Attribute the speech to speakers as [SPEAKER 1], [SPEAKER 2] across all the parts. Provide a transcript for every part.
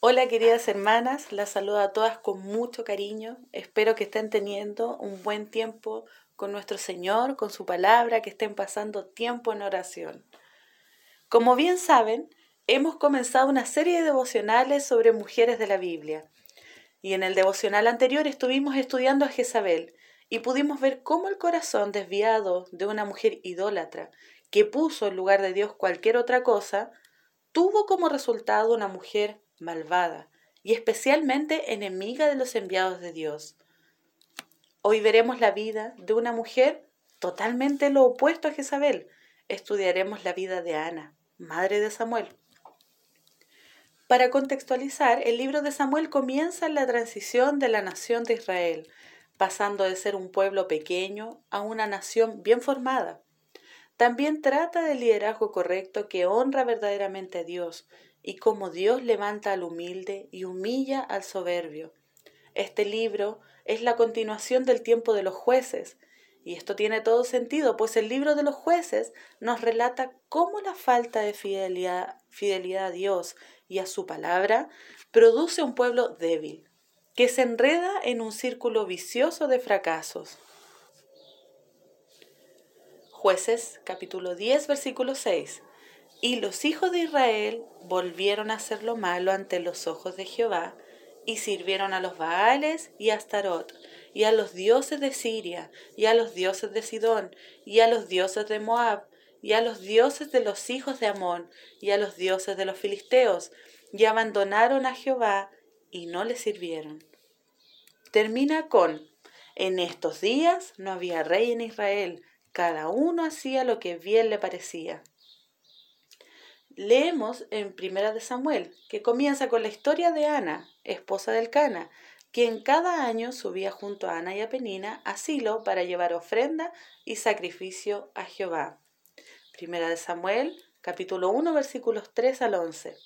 [SPEAKER 1] Hola queridas hermanas, las saludo a todas con mucho cariño. Espero que estén teniendo un buen tiempo con nuestro Señor, con su palabra, que estén pasando tiempo en oración. Como bien saben, hemos comenzado una serie de devocionales sobre mujeres de la Biblia. Y en el devocional anterior estuvimos estudiando a Jezabel y pudimos ver cómo el corazón desviado de una mujer idólatra, que puso en lugar de Dios cualquier otra cosa, tuvo como resultado una mujer malvada y especialmente enemiga de los enviados de Dios. Hoy veremos la vida de una mujer totalmente lo opuesto a Jezabel. Estudiaremos la vida de Ana, madre de Samuel. Para contextualizar, el libro de Samuel comienza en la transición de la nación de Israel, pasando de ser un pueblo pequeño a una nación bien formada. También trata del liderazgo correcto que honra verdaderamente a Dios y cómo Dios levanta al humilde y humilla al soberbio. Este libro es la continuación del tiempo de los jueces, y esto tiene todo sentido, pues el libro de los jueces nos relata cómo la falta de fidelidad, a Dios y a su palabra produce un pueblo débil, que se enreda en un círculo vicioso de fracasos. Jueces capítulo 10 versículo 6. Y los hijos de Israel volvieron a hacer lo malo ante los ojos de Jehová, y sirvieron a los Baales y a Astarot, y a los dioses de Siria, y a los dioses de Sidón, y a los dioses de Moab, y a los dioses de los hijos de Amón, y a los dioses de los filisteos, y abandonaron a Jehová, y no le sirvieron. Termina con, en estos días no había rey en Israel, cada uno hacía lo que bien le parecía leemos en Primera de Samuel, que comienza con la historia de Ana, esposa del Cana, quien cada año subía junto a Ana y a Penina a Silo para llevar ofrenda y sacrificio a Jehová. Primera de Samuel, capítulo 1, versículos 3 al 11.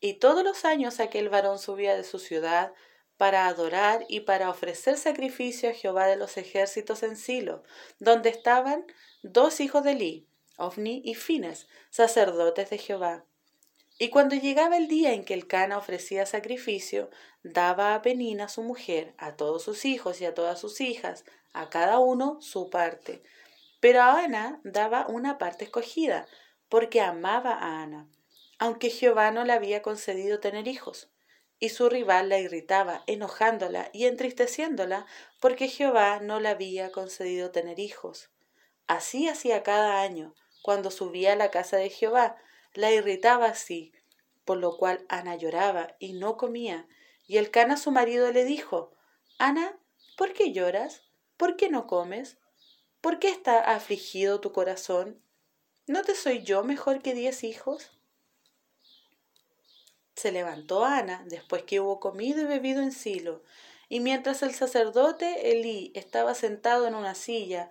[SPEAKER 1] Y todos los años aquel varón subía de su ciudad para adorar y para ofrecer sacrificio a Jehová de los ejércitos en Silo, donde estaban dos hijos de Eli, Ofni y Fines, sacerdotes de Jehová. Y cuando llegaba el día en que el Cana ofrecía sacrificio, daba a Penina su mujer, a todos sus hijos y a todas sus hijas, a cada uno su parte. Pero a Ana daba una parte escogida, porque amaba a Ana, aunque Jehová no le había concedido tener hijos. Y su rival la irritaba, enojándola y entristeciéndola, porque Jehová no le había concedido tener hijos. Así hacía cada año, cuando subía a la casa de Jehová. La irritaba así, por lo cual Ana lloraba y no comía. Y el Cana su marido le dijo, Ana, ¿por qué lloras? ¿Por qué no comes? ¿Por qué está afligido tu corazón? ¿No te soy yo mejor que diez hijos? Se levantó Ana después que hubo comido y bebido en Silo, y mientras el sacerdote Elí estaba sentado en una silla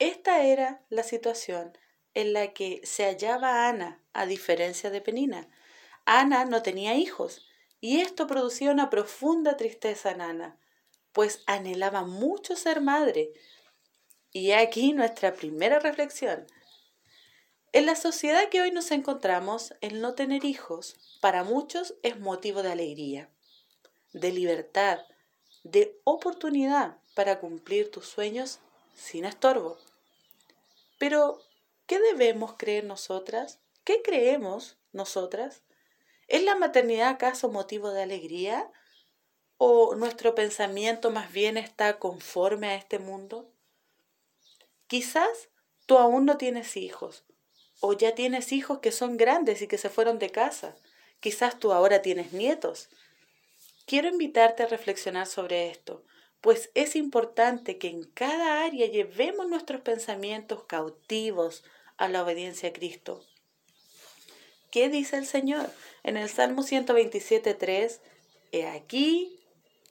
[SPEAKER 1] Esta era la situación en la que se hallaba Ana, a diferencia de Penina. Ana no tenía hijos, y esto producía una profunda tristeza en Ana, pues anhelaba mucho ser madre. Y aquí nuestra primera reflexión. En la sociedad que hoy nos encontramos, el no tener hijos para muchos es motivo de alegría, de libertad, de oportunidad para cumplir tus sueños sin estorbo. Pero, ¿qué debemos creer nosotras? ¿Qué creemos nosotras? ¿Es la maternidad acaso motivo de alegría? ¿O nuestro pensamiento más bien está conforme a este mundo? Quizás tú aún no tienes hijos, o ya tienes hijos que son grandes y que se fueron de casa. Quizás tú ahora tienes nietos. Quiero invitarte a reflexionar sobre esto pues es importante que en cada área llevemos nuestros pensamientos cautivos a la obediencia a Cristo. ¿Qué dice el Señor? en el Salmo 127.3, He aquí,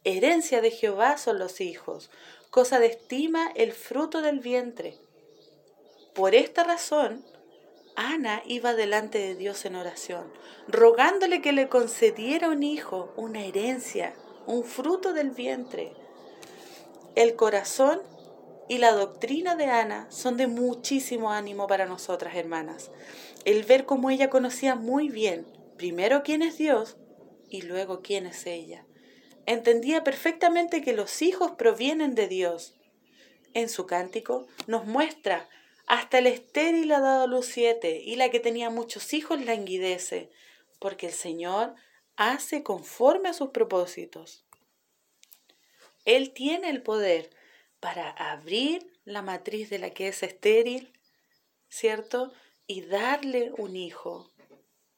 [SPEAKER 1] herencia de Jehová son los hijos, cosa de estima el fruto del vientre. Por esta razón, Ana iba delante de Dios en oración, rogándole que le concediera un hijo, una herencia, un fruto del vientre. El corazón y la doctrina de Ana son de muchísimo ánimo para nosotras, hermanas. El ver cómo ella conocía muy bien, primero quién es Dios y luego quién es ella. Entendía perfectamente que los hijos provienen de Dios. En su cántico nos muestra hasta el estéril ha dado luz siete, y la que tenía muchos hijos languidece, porque el Señor hace conforme a sus propósitos. Él tiene el poder para abrir la matriz de la que es estéril, ¿cierto? Y darle un hijo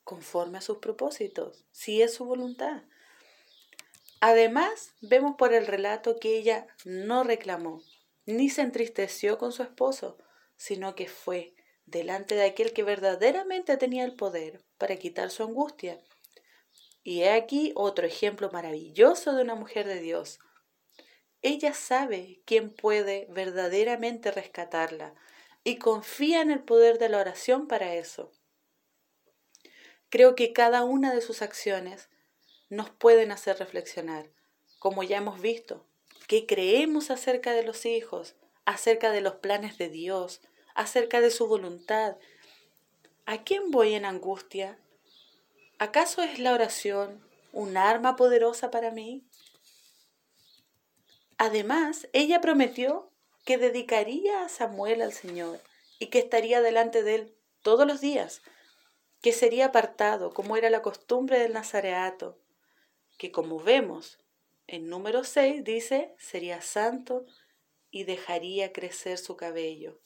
[SPEAKER 1] conforme a sus propósitos, si es su voluntad. Además, vemos por el relato que ella no reclamó, ni se entristeció con su esposo, sino que fue delante de aquel que verdaderamente tenía el poder para quitar su angustia. Y he aquí otro ejemplo maravilloso de una mujer de Dios, ella sabe quién puede verdaderamente rescatarla y confía en el poder de la oración para eso. Creo que cada una de sus acciones nos pueden hacer reflexionar, como ya hemos visto, qué creemos acerca de los hijos, acerca de los planes de Dios, acerca de su voluntad. ¿A quién voy en angustia? ¿Acaso es la oración un arma poderosa para mí? Además, ella prometió que dedicaría a Samuel al Señor y que estaría delante de él todos los días, que sería apartado como era la costumbre del Nazareato, que como vemos en número 6 dice, sería santo y dejaría crecer su cabello.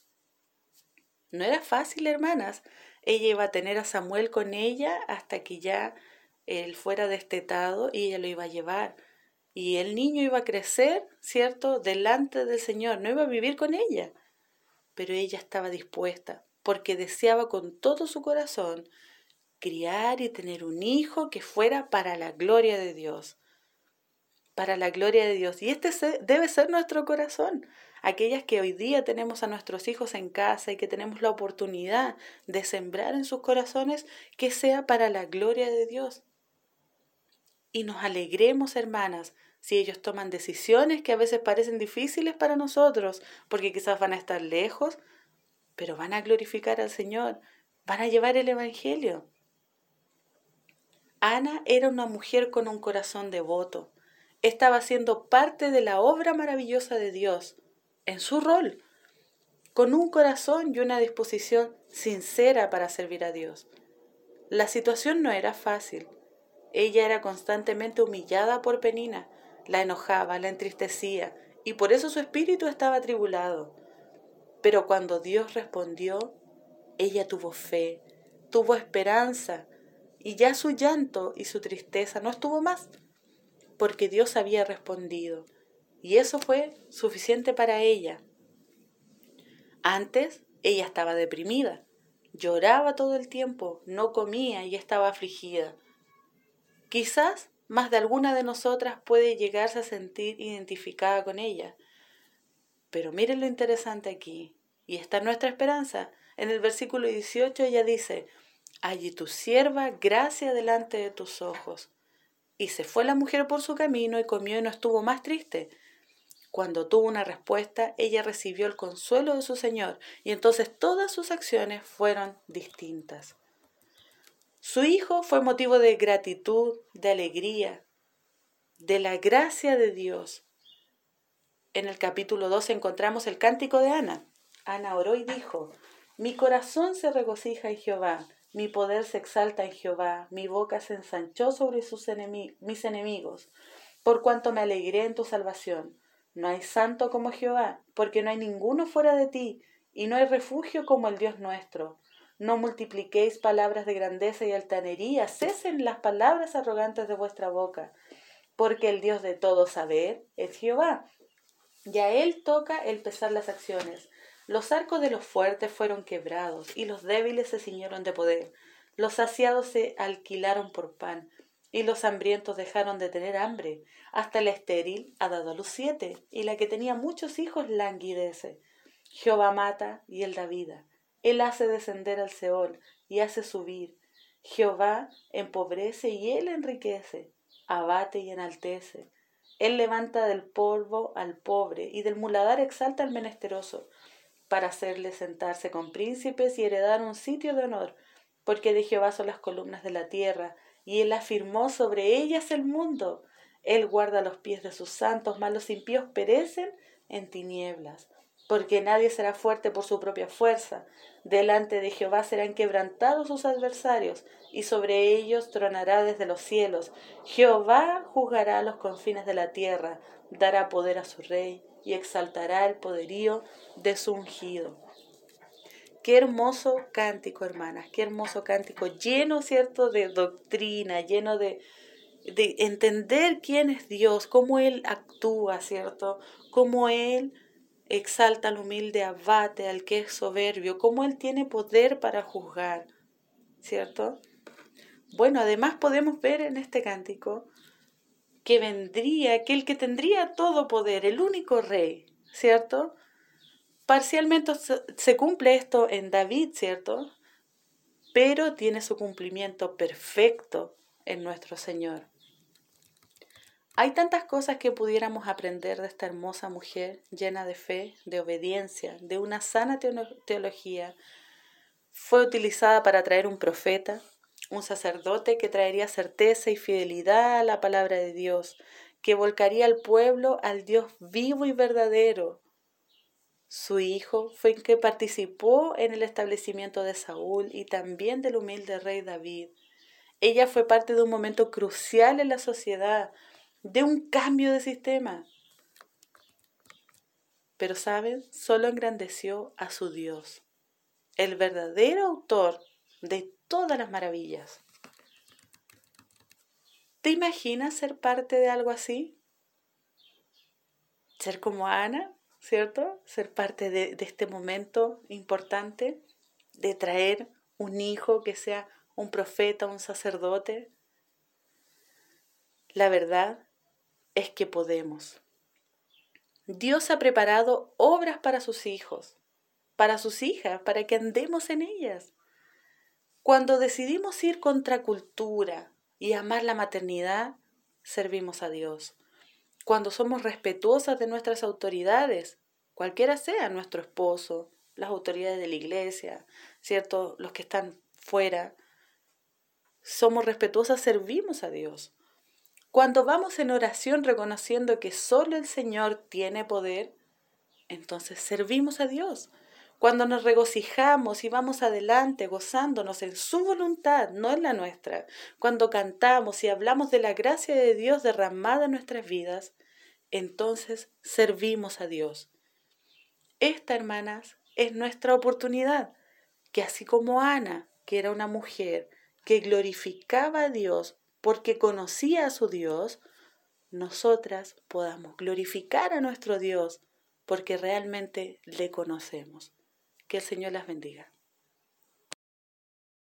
[SPEAKER 1] No era fácil, hermanas. Ella iba a tener a Samuel con ella hasta que ya él fuera destetado y ella lo iba a llevar. Y el niño iba a crecer, ¿cierto?, delante del Señor, no iba a vivir con ella. Pero ella estaba dispuesta, porque deseaba con todo su corazón criar y tener un hijo que fuera para la gloria de Dios. Para la gloria de Dios. Y este debe ser nuestro corazón. Aquellas que hoy día tenemos a nuestros hijos en casa y que tenemos la oportunidad de sembrar en sus corazones, que sea para la gloria de Dios. Y nos alegremos, hermanas, si ellos toman decisiones que a veces parecen difíciles para nosotros, porque quizás van a estar lejos, pero van a glorificar al Señor, van a llevar el Evangelio. Ana era una mujer con un corazón devoto. Estaba siendo parte de la obra maravillosa de Dios, en su rol, con un corazón y una disposición sincera para servir a Dios. La situación no era fácil. Ella era constantemente humillada por Penina, la enojaba, la entristecía, y por eso su espíritu estaba atribulado. Pero cuando Dios respondió, ella tuvo fe, tuvo esperanza, y ya su llanto y su tristeza no estuvo más, porque Dios había respondido, y eso fue suficiente para ella. Antes ella estaba deprimida, lloraba todo el tiempo, no comía y estaba afligida. Quizás más de alguna de nosotras puede llegarse a sentir identificada con ella. Pero miren lo interesante aquí, y está nuestra esperanza. En el versículo 18 ella dice, Allí tu sierva, gracia delante de tus ojos. Y se fue la mujer por su camino y comió y no estuvo más triste. Cuando tuvo una respuesta, ella recibió el consuelo de su Señor, y entonces todas sus acciones fueron distintas. Su hijo fue motivo de gratitud, de alegría, de la gracia de Dios. En el capítulo 2 encontramos el cántico de Ana. Ana oró y dijo, Mi corazón se regocija en Jehová, mi poder se exalta en Jehová, mi boca se ensanchó sobre sus mis enemigos, por cuanto me alegré en tu salvación. No hay santo como Jehová, porque no hay ninguno fuera de ti, y no hay refugio como el Dios nuestro. No multipliquéis palabras de grandeza y altanería, cesen las palabras arrogantes de vuestra boca, porque el Dios de todo saber es Jehová. Y a él toca el pesar las acciones. Los arcos de los fuertes fueron quebrados, y los débiles se ciñeron de poder. Los saciados se alquilaron por pan, y los hambrientos dejaron de tener hambre. Hasta el estéril ha dado a luz siete, y la que tenía muchos hijos languidece. Jehová mata y él da vida. Él hace descender al Seol y hace subir. Jehová empobrece y él enriquece, abate y enaltece. Él levanta del polvo al pobre y del muladar exalta al menesteroso, para hacerle sentarse con príncipes y heredar un sitio de honor, porque de Jehová son las columnas de la tierra, y él afirmó sobre ellas el mundo. Él guarda los pies de sus santos, mas los impíos perecen en tinieblas porque nadie será fuerte por su propia fuerza. Delante de Jehová serán quebrantados sus adversarios, y sobre ellos tronará desde los cielos. Jehová juzgará los confines de la tierra, dará poder a su rey, y exaltará el poderío de su ungido. Qué hermoso cántico, hermanas, qué hermoso cántico, lleno, ¿cierto?, de doctrina, lleno de, de entender quién es Dios, cómo Él actúa, ¿cierto?, cómo Él exalta al humilde, abate al que es soberbio, cómo Él tiene poder para juzgar, ¿cierto? Bueno, además podemos ver en este cántico que vendría aquel que tendría todo poder, el único rey, ¿cierto? Parcialmente se cumple esto en David, ¿cierto? Pero tiene su cumplimiento perfecto en nuestro Señor. Hay tantas cosas que pudiéramos aprender de esta hermosa mujer llena de fe, de obediencia, de una sana teología. Fue utilizada para traer un profeta, un sacerdote que traería certeza y fidelidad a la palabra de Dios, que volcaría al pueblo al Dios vivo y verdadero. Su hijo fue el que participó en el establecimiento de Saúl y también del humilde rey David. Ella fue parte de un momento crucial en la sociedad, de un cambio de sistema. Pero, ¿saben? Solo engrandeció a su Dios, el verdadero autor de todas las maravillas. ¿Te imaginas ser parte de algo así? Ser como Ana, ¿cierto? Ser parte de, de este momento importante de traer un hijo que sea un profeta, un sacerdote. La verdad es que podemos. Dios ha preparado obras para sus hijos, para sus hijas, para que andemos en ellas. Cuando decidimos ir contra cultura y amar la maternidad, servimos a Dios. Cuando somos respetuosas de nuestras autoridades, cualquiera sea nuestro esposo, las autoridades de la iglesia, ¿cierto? Los que están fuera, somos respetuosas, servimos a Dios. Cuando vamos en oración reconociendo que solo el Señor tiene poder, entonces servimos a Dios. Cuando nos regocijamos y vamos adelante gozándonos en su voluntad, no en la nuestra. Cuando cantamos y hablamos de la gracia de Dios derramada en nuestras vidas, entonces servimos a Dios. Esta, hermanas, es nuestra oportunidad, que así como Ana, que era una mujer que glorificaba a Dios porque conocía a su Dios, nosotras podamos glorificar a nuestro Dios porque realmente le conocemos. Que el Señor las bendiga.